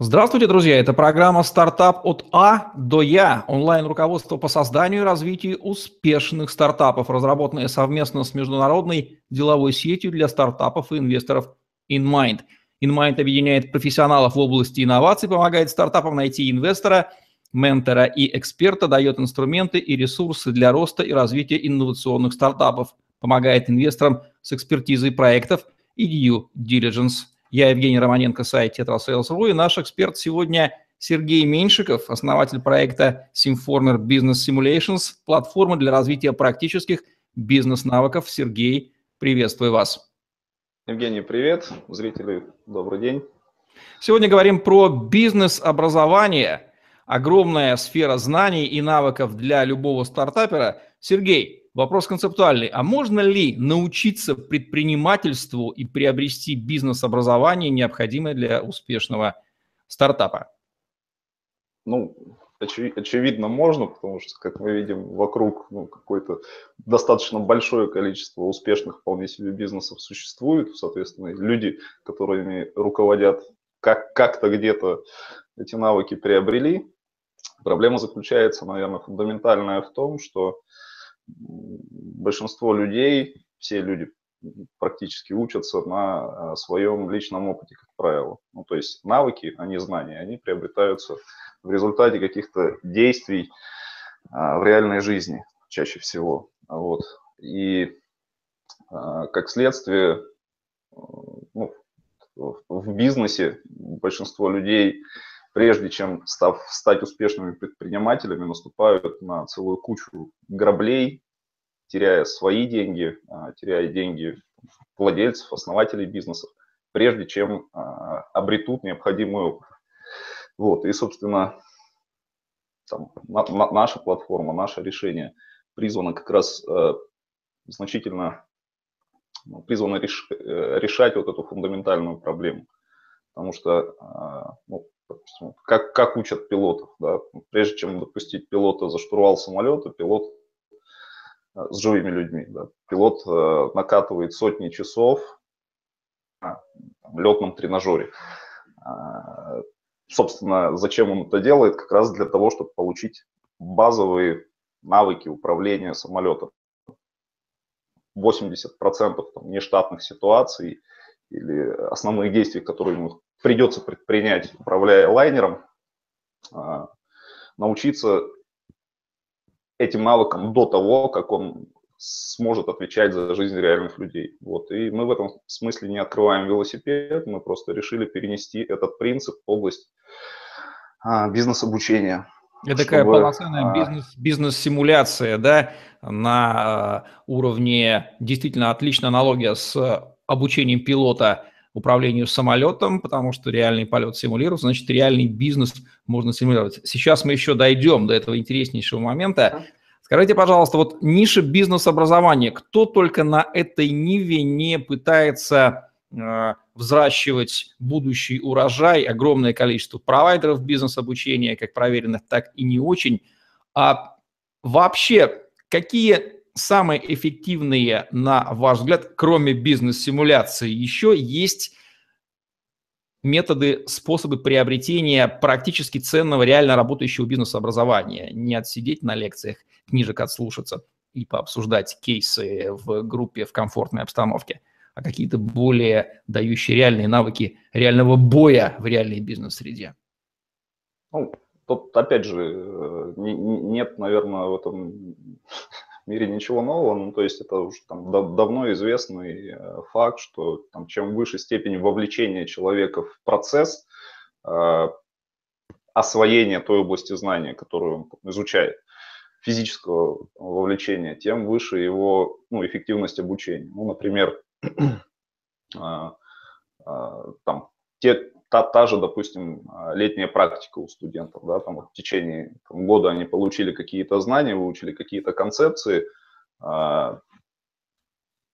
Здравствуйте, друзья! Это программа «Стартап от А до Я» – онлайн-руководство по созданию и развитию успешных стартапов, разработанное совместно с международной деловой сетью для стартапов и инвесторов InMind. InMind объединяет профессионалов в области инноваций, помогает стартапам найти инвестора, ментора и эксперта, дает инструменты и ресурсы для роста и развития инновационных стартапов, помогает инвесторам с экспертизой проектов и due diligence – я Евгений Романенко, сайт TetraSales.ru, и наш эксперт сегодня Сергей Меньшиков, основатель проекта Simformer Business Simulations, платформа для развития практических бизнес-навыков. Сергей, приветствую вас. Евгений, привет. Зрители, добрый день. Сегодня говорим про бизнес-образование. Огромная сфера знаний и навыков для любого стартапера. Сергей, Вопрос концептуальный. А можно ли научиться предпринимательству и приобрести бизнес-образование, необходимое для успешного стартапа? Ну, очевидно, можно, потому что, как мы видим, вокруг ну, какое-то достаточно большое количество успешных вполне себе бизнесов существует. Соответственно, люди, которыми руководят, как- как-то где-то эти навыки приобрели. Проблема заключается, наверное, фундаментальная в том, что большинство людей, все люди практически учатся на э, своем личном опыте, как правило. Ну, то есть навыки, а не знания, они приобретаются в результате каких-то действий а, в реальной жизни чаще всего. Вот. И а, как следствие, э, ну, в бизнесе большинство людей прежде чем став, стать успешными предпринимателями, наступают на целую кучу граблей, теряя свои деньги, а, теряя деньги владельцев, основателей бизнесов, прежде чем а, обретут необходимый опыт. Вот, и, собственно, там, на, на, наша платформа, наше решение призвано как раз э, значительно ну, призвано реш, э, решать вот эту фундаментальную проблему. Потому что э, ну, как, как учат пилотов. Да? Прежде чем допустить пилота за штурвал самолета, пилот э, с живыми людьми. Да? Пилот э, накатывает сотни часов на летном тренажере. А, собственно, зачем он это делает? Как раз для того, чтобы получить базовые навыки управления самолетом. 80% там, нештатных ситуаций или основных действий, которые ему придется предпринять, управляя лайнером, а, научиться этим навыкам до того, как он сможет отвечать за жизнь реальных людей. Вот. И мы в этом смысле не открываем велосипед, мы просто решили перенести этот принцип в область а, бизнес-обучения. Это чтобы, такая полноценная а, бизнес, бизнес-симуляция, да, на уровне действительно отличная аналогия с обучением пилота управлению самолетом, потому что реальный полет симулируется, значит, реальный бизнес можно симулировать. Сейчас мы еще дойдем до этого интереснейшего момента. Скажите, пожалуйста, вот ниша бизнес-образования, кто только на этой ниве не пытается э, взращивать будущий урожай, огромное количество провайдеров бизнес-обучения, как проверенных, так и не очень. А вообще, какие самые эффективные, на ваш взгляд, кроме бизнес-симуляции, еще есть методы, способы приобретения практически ценного, реально работающего бизнес-образования. Не отсидеть на лекциях, книжек отслушаться и пообсуждать кейсы в группе в комфортной обстановке, а какие-то более дающие реальные навыки реального боя в реальной бизнес-среде. Ну, тут, опять же, э, нет, наверное, в этом мире ничего нового, ну, то есть это уже там давно известный э, факт, что там, чем выше степень вовлечения человека в процесс э, освоения той области знания, которую он изучает, физического вовлечения, тем выше его ну, эффективность обучения. Ну, например, э, э, там, те, та, та же, допустим, а, летняя практика у студентов, да, там в течение там, года они получили какие-то знания, выучили какие-то концепции, а,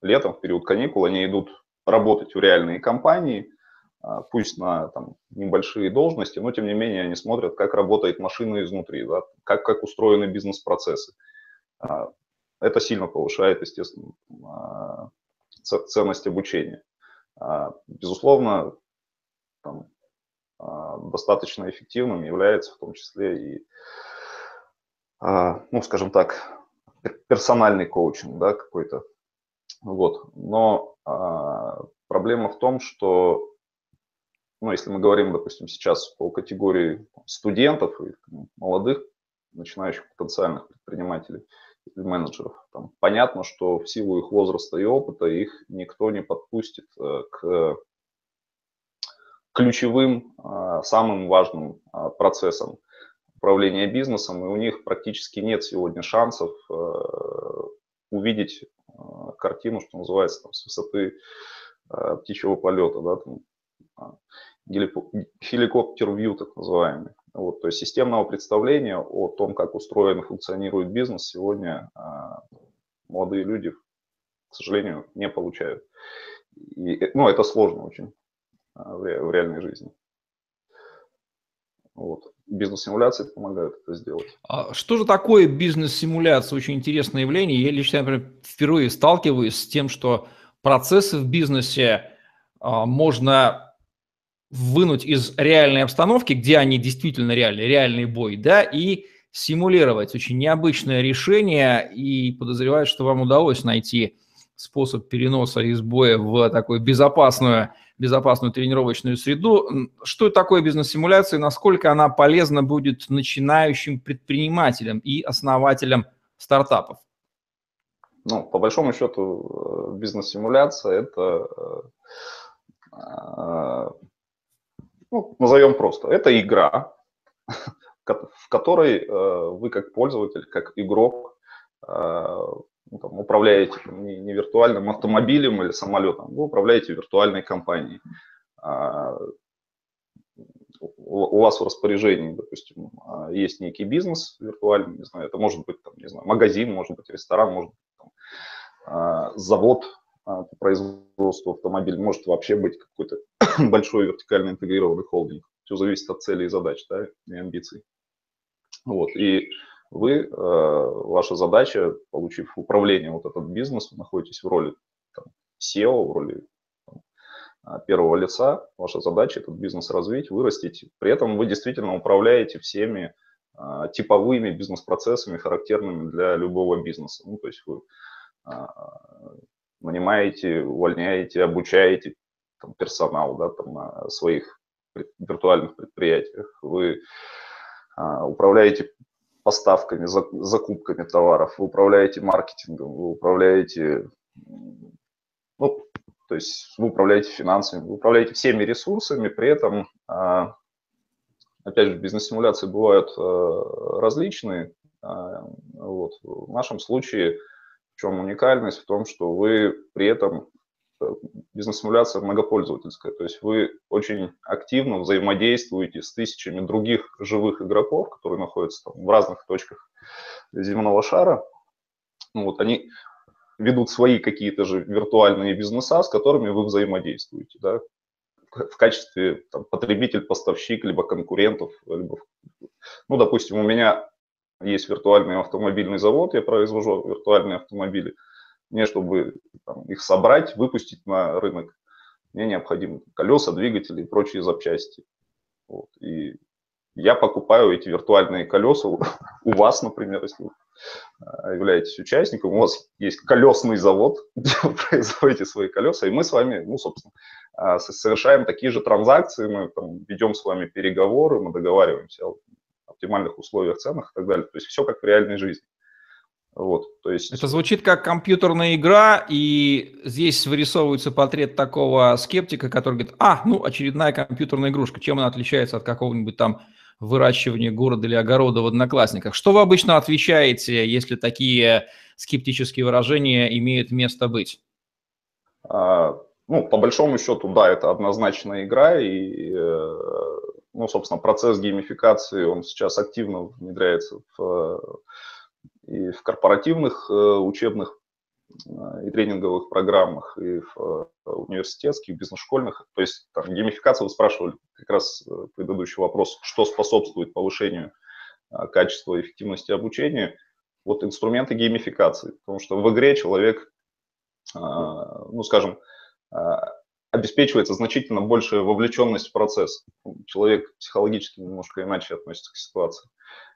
летом, в период каникул, они идут работать в реальные компании, а, пусть на там, небольшие должности, но тем не менее они смотрят, как работает машина изнутри, да, как, как устроены бизнес-процессы. Это сильно повышает, естественно, ценность обучения. Безусловно, там, достаточно эффективным является в том числе и, ну, скажем так, персональный коучинг, да, какой-то. Вот. Но проблема в том, что ну, если мы говорим, допустим, сейчас по категории студентов и молодых, начинающих потенциальных предпринимателей или менеджеров, там, понятно, что в силу их возраста и опыта их никто не подпустит э, к ключевым, э, самым важным э, процессам управления бизнесом, и у них практически нет сегодня шансов увидеть картину, что называется, там, с высоты птичьего полета, да, там, хеликоптер-вью, так называемый. Вот, то есть системного представления о том, как устроен и функционирует бизнес, сегодня а, молодые люди, к сожалению, не получают. И, ну, это сложно очень а, в, ре, в реальной жизни. Вот. Бизнес-симуляции помогают это сделать. А что же такое бизнес-симуляция? Очень интересное явление. Я лично, например, впервые сталкиваюсь с тем, что процессы в бизнесе а, можно вынуть из реальной обстановки, где они действительно реальные, реальный бой, да, и симулировать. Очень необычное решение, и подозреваю, что вам удалось найти способ переноса из боя в такую безопасную, безопасную тренировочную среду. Что такое бизнес-симуляция, насколько она полезна будет начинающим предпринимателям и основателям стартапов? Ну, по большому счету, э, бизнес-симуляция – это э, э, ну, назовем просто, это игра, в которой вы как пользователь, как игрок ну, там, управляете не, не виртуальным автомобилем или самолетом, вы управляете виртуальной компанией. А, у вас в распоряжении, допустим, а, есть некий бизнес виртуальный, не знаю, это может быть, там, не знаю, магазин, может быть, ресторан, может быть, там, а, завод по производству автомобилей, может вообще быть какой-то большой вертикально интегрированный холдинг. Все зависит от целей и задач, да, и амбиций. Вот, и вы, э, ваша задача, получив управление вот этот бизнес, вы находитесь в роли там, SEO, в роли там, а, первого лица, ваша задача этот бизнес развить, вырастить. При этом вы действительно управляете всеми а, типовыми бизнес-процессами, характерными для любого бизнеса. Ну, то есть вы а, нанимаете, увольняете, обучаете там, персонал да, там, на своих виртуальных предприятиях, вы управляете поставками, закупками товаров, вы управляете маркетингом, вы управляете, ну, то есть вы управляете финансами, вы управляете всеми ресурсами, при этом, а, опять же, бизнес-симуляции бывают а, различные. А, вот. В нашем случае в чем уникальность? В том, что вы при этом бизнес-симуляция многопользовательская, то есть вы очень активно взаимодействуете с тысячами других живых игроков, которые находятся там в разных точках земного шара. Ну, вот они ведут свои какие-то же виртуальные бизнеса, с которыми вы взаимодействуете, да, в качестве там, потребитель-поставщик, либо конкурентов, либо, ну, допустим, у меня есть виртуальный автомобильный завод, я произвожу виртуальные автомобили – мне, чтобы там, их собрать, выпустить на рынок, мне необходимы колеса, двигатели и прочие запчасти. Вот. И я покупаю эти виртуальные колеса у, вас, например, если вы а, являетесь участником, у вас есть колесный завод, где вы производите свои колеса, и мы с вами, ну, собственно, а, совершаем такие же транзакции, мы там, ведем с вами переговоры, мы договариваемся о оптимальных условиях, ценах и так далее. То есть все как в реальной жизни. Вот, то есть... Это звучит как компьютерная игра, и здесь вырисовывается портрет такого скептика, который говорит, а, ну, очередная компьютерная игрушка, чем она отличается от какого-нибудь там выращивания города или огорода в Одноклассниках? Что вы обычно отвечаете, если такие скептические выражения имеют место быть? А, ну, по большому счету, да, это однозначная игра, и, э, ну, собственно, процесс геймификации, он сейчас активно внедряется в и в корпоративных э, учебных э, и тренинговых программах, и в э, университетских, бизнес-школьных. То есть там, геймификация, вы спрашивали как раз предыдущий вопрос, что способствует повышению качества и эффективности обучения. Вот инструменты геймификации, потому что в игре человек, ну, скажем, обеспечивается значительно большая вовлеченность в процесс. Человек психологически немножко иначе относится к ситуации.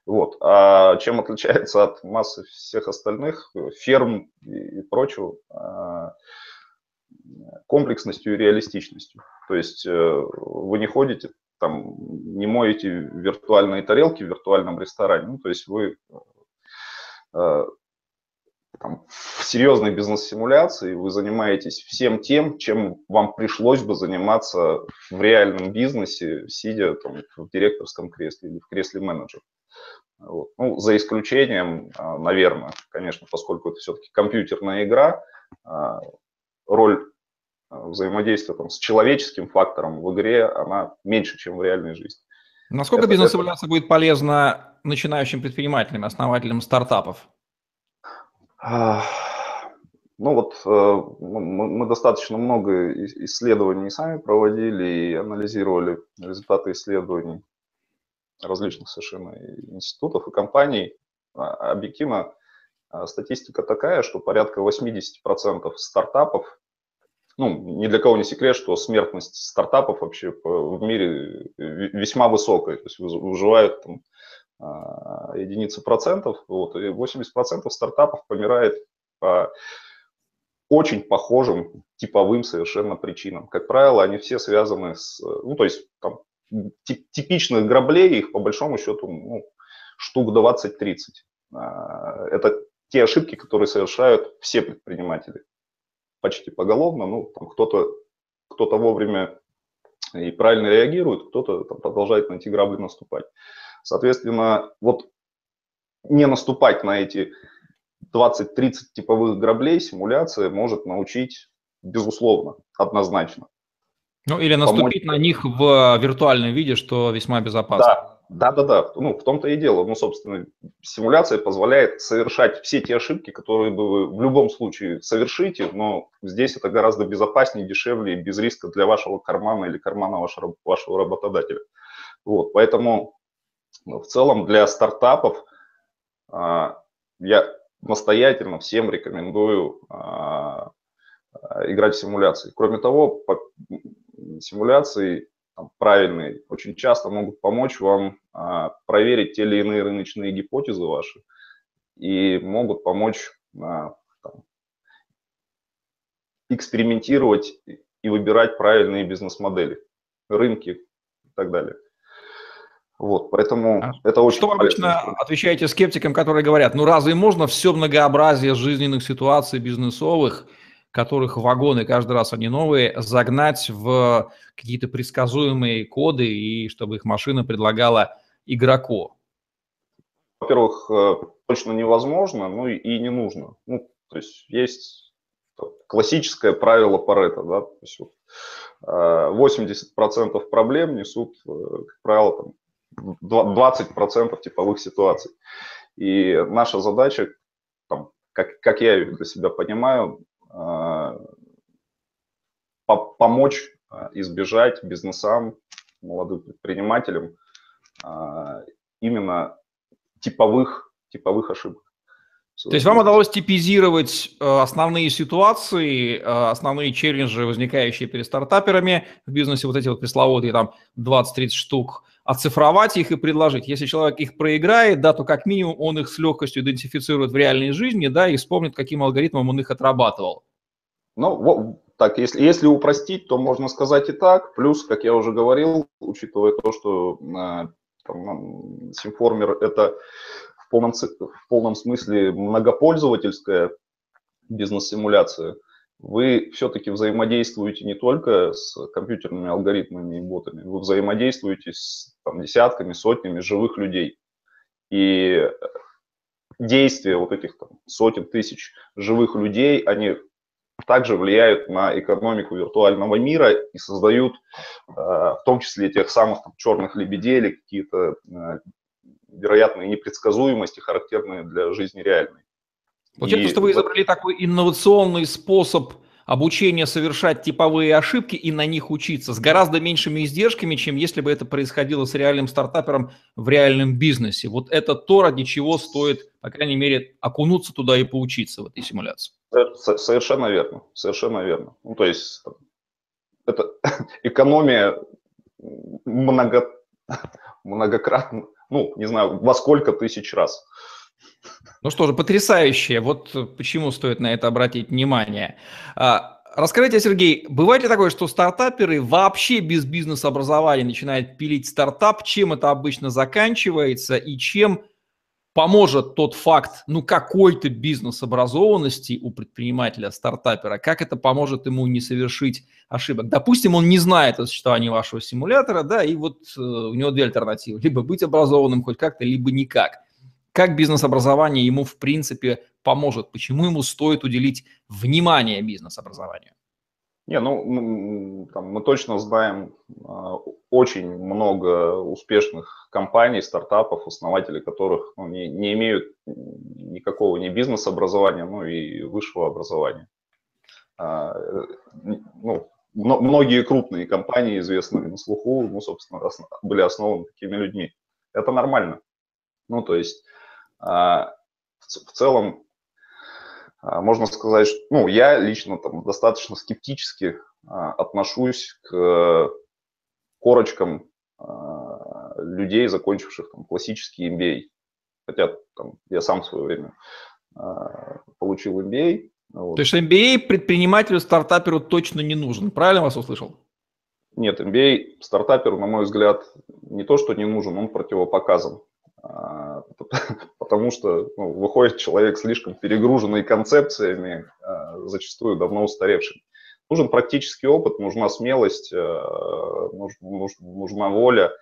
Вот. А чем отличается от массы всех остальных ферм и, прочего? А, комплексностью и реалистичностью. То есть э, вы не ходите, там, не моете виртуальные тарелки в виртуальном ресторане. Ну, то есть вы э, там, в серьезной бизнес-симуляции вы занимаетесь всем тем, чем вам пришлось бы заниматься в реальном бизнесе, сидя там, в директорском кресле или в кресле менеджера. Вот. Ну, за исключением, а, наверное, конечно, поскольку это все-таки компьютерная игра, а, роль а, взаимодействия там, с человеческим фактором в игре, она меньше, чем в реальной жизни. Насколько бизнес-симуляция будет полезна начинающим предпринимателям, основателям стартапов? Ну вот э, мы достаточно много исследований сами проводили и анализировали результаты исследований различных совершенно институтов и компаний. А, объективно а, статистика такая, что порядка 80% стартапов, ну, ни для кого не секрет, что смертность стартапов вообще в мире весьма высокая, то есть выживают там а, единицы процентов, вот, и 80% стартапов помирает по очень похожим типовым совершенно причинам. Как правило, они все связаны с, ну, то есть там, типичных граблей, их по большому счету ну, штук 20-30. А, это те ошибки, которые совершают все предприниматели. Почти поголовно, ну, там кто-то кто вовремя и правильно реагирует, кто-то продолжает на эти грабли наступать. Соответственно, вот не наступать на эти 20-30 типовых граблей симуляция может научить, безусловно, однозначно. Ну или наступить Помочь... на них в виртуальном виде, что весьма безопасно. Да, да, да, да. Ну, в том-то и дело. Ну, собственно, симуляция позволяет совершать все те ошибки, которые бы вы в любом случае совершите, но здесь это гораздо безопаснее, дешевле и без риска для вашего кармана или кармана вашего, вашего работодателя. Вот, поэтому в целом для стартапов а, я настоятельно всем рекомендую а, играть в симуляции. Кроме того, симуляции правильные очень часто могут помочь вам а, проверить те или иные рыночные гипотезы ваши и могут помочь там, экспериментировать и выбирать правильные бизнес-модели, рынки и так далее. Вот, поэтому а это очень Что вы обычно отвечаете скептикам, которые говорят, ну разве можно все многообразие жизненных ситуаций бизнесовых, которых вагоны, каждый раз они новые, загнать в какие-то предсказуемые коды и чтобы их машина предлагала игроку? Во-первых, э, точно невозможно, ну и не нужно. Ну, то есть есть классическое правило Паретта, да, то есть 80% э, проблем несут, э, как правило, там, 20% типовых ситуаций. И наша задача, там, как, как я ее для себя понимаю, а, помочь а, избежать бизнесам, молодым предпринимателям а, именно типовых, типовых ошибок. То есть вам удалось типизировать э, основные ситуации, э, основные челленджи, возникающие перед стартаперами в бизнесе, вот эти вот пресловутые там 20-30 штук, оцифровать их и предложить. Если человек их проиграет, да, то как минимум он их с легкостью идентифицирует в реальной жизни, да, и вспомнит, каким алгоритмом он их отрабатывал. Ну, так, если, если упростить, то можно сказать и так. Плюс, как я уже говорил, учитывая то, что э, Симформер это в полном, в полном смысле многопользовательская бизнес-симуляция, вы все-таки взаимодействуете не только с компьютерными алгоритмами и ботами, вы взаимодействуете с там, десятками, сотнями живых людей. И действия вот этих там, сотен тысяч живых людей, они также влияют на экономику виртуального мира и создают э, в том числе тех самых там, черных лебедей или какие-то э, вероятные непредсказуемости, характерные для жизни реальной. Получается, и что вы изобрели такой инновационный способ обучения совершать типовые ошибки и на них учиться с гораздо меньшими издержками, чем если бы это происходило с реальным стартапером в реальном бизнесе. Вот это то, ради чего стоит, по крайней мере, окунуться туда и поучиться в этой симуляции. Совершенно верно, совершенно верно. Ну, то есть это экономия много, многократно, ну, не знаю, во сколько тысяч раз. Ну что же, потрясающе. Вот почему стоит на это обратить внимание. А, расскажите, Сергей, бывает ли такое, что стартаперы вообще без бизнес-образования начинают пилить стартап? Чем это обычно заканчивается и чем поможет тот факт, ну, какой-то бизнес-образованности у предпринимателя, стартапера, как это поможет ему не совершить ошибок. Допустим, он не знает о существовании вашего симулятора, да, и вот э, у него две альтернативы. Либо быть образованным хоть как-то, либо никак. Как бизнес-образование ему, в принципе, поможет? Почему ему стоит уделить внимание бизнес-образованию? Не, ну, там, мы точно знаем э, очень много успешных компаний, стартапов, основатели которых ну, не, не имеют никакого ни бизнес-образования, ну и высшего образования. А, ну, многие крупные компании, известные на слуху, ну, собственно, были основаны такими людьми. Это нормально. Ну, то есть в, в целом а, можно сказать, что ну, я лично там достаточно скептически а, отношусь к корочкам а, людей, закончивших там, классический MBA. Хотя там, я сам в свое время получил MBA. Вот. То есть MBA предпринимателю, стартаперу точно не нужен, правильно вас услышал? Нет, MBA стартаперу, на мой взгляд, не то, что не нужен, он противопоказан. А, потому что ну, выходит человек слишком перегруженный концепциями, а, зачастую давно устаревшими. Нужен практический опыт, нужна смелость, а, нужна воля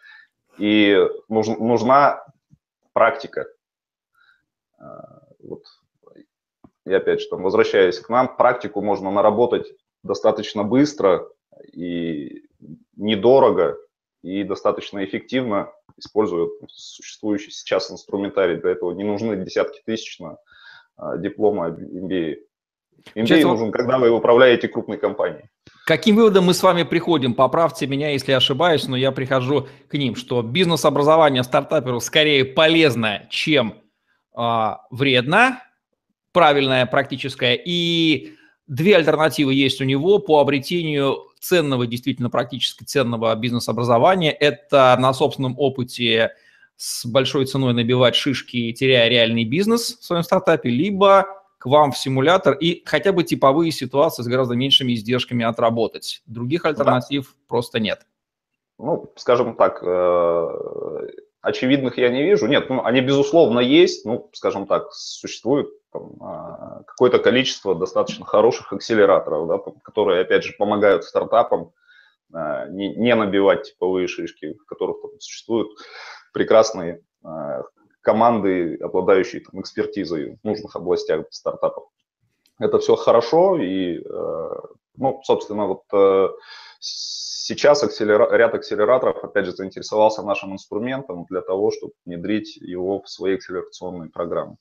и нужна практика. Вот. И опять же, там, возвращаясь к нам, практику можно наработать достаточно быстро и недорого, и достаточно эффективно используя существующий сейчас инструментарий. Для этого не нужны десятки тысяч на а, диплома MBA. MBA сейчас нужен, когда вы управляете крупной компанией. Каким выводом мы с вами приходим? Поправьте меня, если ошибаюсь, но я прихожу к ним, что бизнес-образование стартаперу скорее полезно, чем э, вредно, правильное, практическое, и две альтернативы есть у него по обретению ценного, действительно практически ценного бизнес-образования. Это на собственном опыте с большой ценой набивать шишки, теряя реальный бизнес в своем стартапе, либо к вам в симулятор и хотя бы типовые ситуации с гораздо меньшими издержками отработать. Других альтернатив да. просто нет. Ну, скажем так, э, очевидных я не вижу. Нет, ну, они, безусловно, есть. Ну, скажем так, существует а, какое-то количество достаточно хороших акселераторов, да, которые, опять же, помогают стартапам а, не, не набивать типовые шишки, в которых там, существуют прекрасные а, команды, обладающие там, экспертизой в нужных областях стартапов. Это все хорошо, и, ну, собственно, вот сейчас акселера... ряд акселераторов, опять же, заинтересовался нашим инструментом для того, чтобы внедрить его в свои акселерационные программы.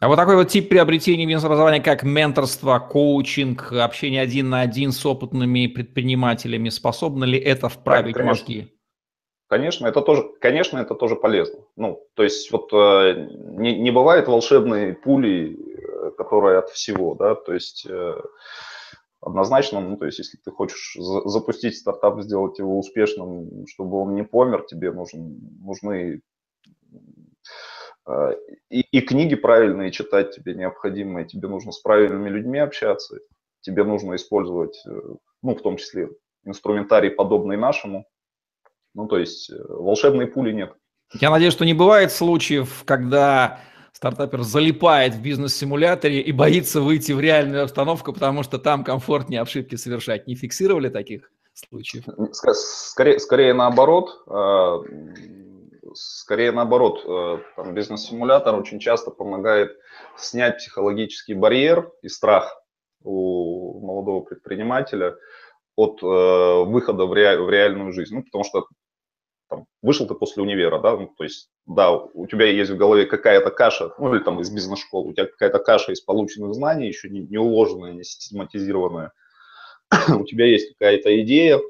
А вот такой вот тип приобретения бизнес-образования, как менторство, коучинг, общение один на один с опытными предпринимателями, способно ли это вправить да, мозги? Конечно, это тоже, конечно, это тоже полезно. Ну, то есть вот э, не, не бывает волшебной пули, э, которая от всего, да, то есть э, однозначно, ну, то есть если ты хочешь за, запустить стартап, сделать его успешным, чтобы он не помер, тебе нужен, нужны а, и, и книги правильные читать тебе необходимо, и тебе нужно с правильными людьми общаться, тебе нужно использовать, э, ну, в том числе, инструментарий, подобный нашему. Ну, то есть э, волшебной пули нет. Я надеюсь, что не бывает случаев, когда стартапер залипает в бизнес-симуляторе и боится выйти в реальную обстановку, потому что там комфортнее ошибки совершать. Не фиксировали таких случаев? Скорее, скорее наоборот а, скорее наоборот, э, бизнес-симулятор очень часто помогает снять психологический барьер и страх у молодого предпринимателя от э, выхода в, ре, в реальную жизнь. Ну, потому что там, вышел ты после универа, да, ну, то есть, да, у тебя есть в голове какая-то каша, ну, или там из бизнес-школы, у тебя какая-то каша из полученных знаний, еще не, не уложенная, не систематизированная, у тебя есть какая-то идея,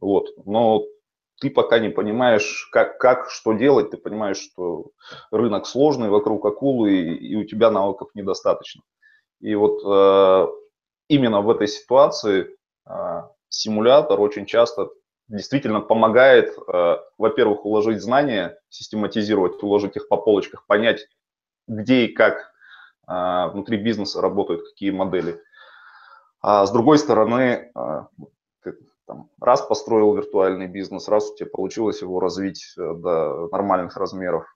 вот, но ты пока не понимаешь, как, как, что делать, ты понимаешь, что рынок сложный, вокруг акулы, и, и у тебя навыков недостаточно. И вот э, именно в этой ситуации симулятор очень часто действительно помогает, во-первых, уложить знания, систематизировать, уложить их по полочках, понять, где и как внутри бизнеса работают, какие модели. А с другой стороны, там, раз построил виртуальный бизнес, раз у тебя получилось его развить э, до нормальных размеров,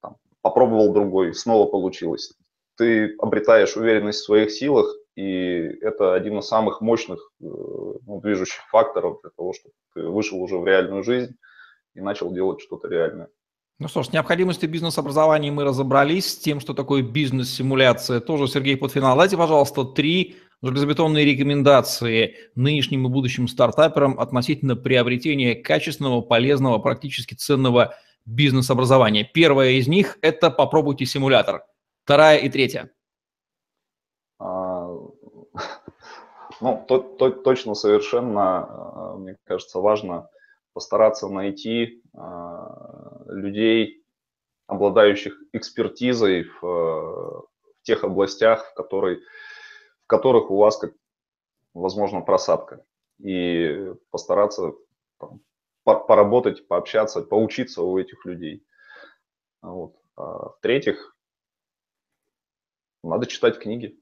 там, попробовал другой, снова получилось. Ты обретаешь уверенность в своих силах, и это один из самых мощных э, ну, движущих факторов для того, чтобы ты вышел уже в реальную жизнь и начал делать что-то реальное. Ну что ж, с необходимостью бизнес-образования мы разобрались, с тем, что такое бизнес-симуляция, тоже Сергей Подфинал. Дайте, пожалуйста, три железобетонные рекомендации нынешним и будущим стартаперам относительно приобретения качественного, полезного, практически ценного бизнес-образования. Первая из них – это попробуйте симулятор. Вторая и третья. Ну, то, то, точно совершенно, а, мне кажется, важно постараться найти а, людей, обладающих экспертизой в, в тех областях, в которой которых у вас, как, возможно, просадка. И постараться там, поработать, пообщаться, поучиться у этих людей. Вот. А в-третьих, надо читать книги.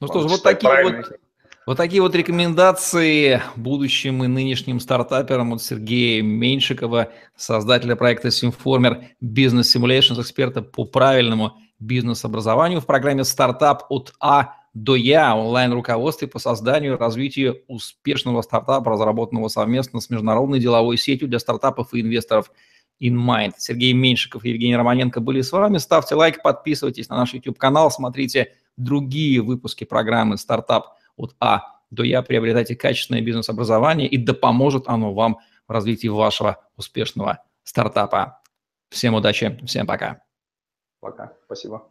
Ну что ж, вот такие вот, вот такие вот рекомендации будущим и нынешним стартаперам от Сергея Меньшикова, создателя проекта Simformer Business Simulations, эксперта по правильному бизнес-образованию в программе «Стартап от А до Я онлайн-руководстве по созданию и развитию успешного стартапа, разработанного совместно с международной деловой сетью для стартапов и инвесторов InMind. Сергей Меньшиков и Евгений Романенко были с вами. Ставьте лайк, подписывайтесь на наш YouTube-канал, смотрите другие выпуски программы «Стартап от А до Я». Приобретайте качественное бизнес-образование, и да поможет оно вам в развитии вашего успешного стартапа. Всем удачи, всем пока. Пока, спасибо.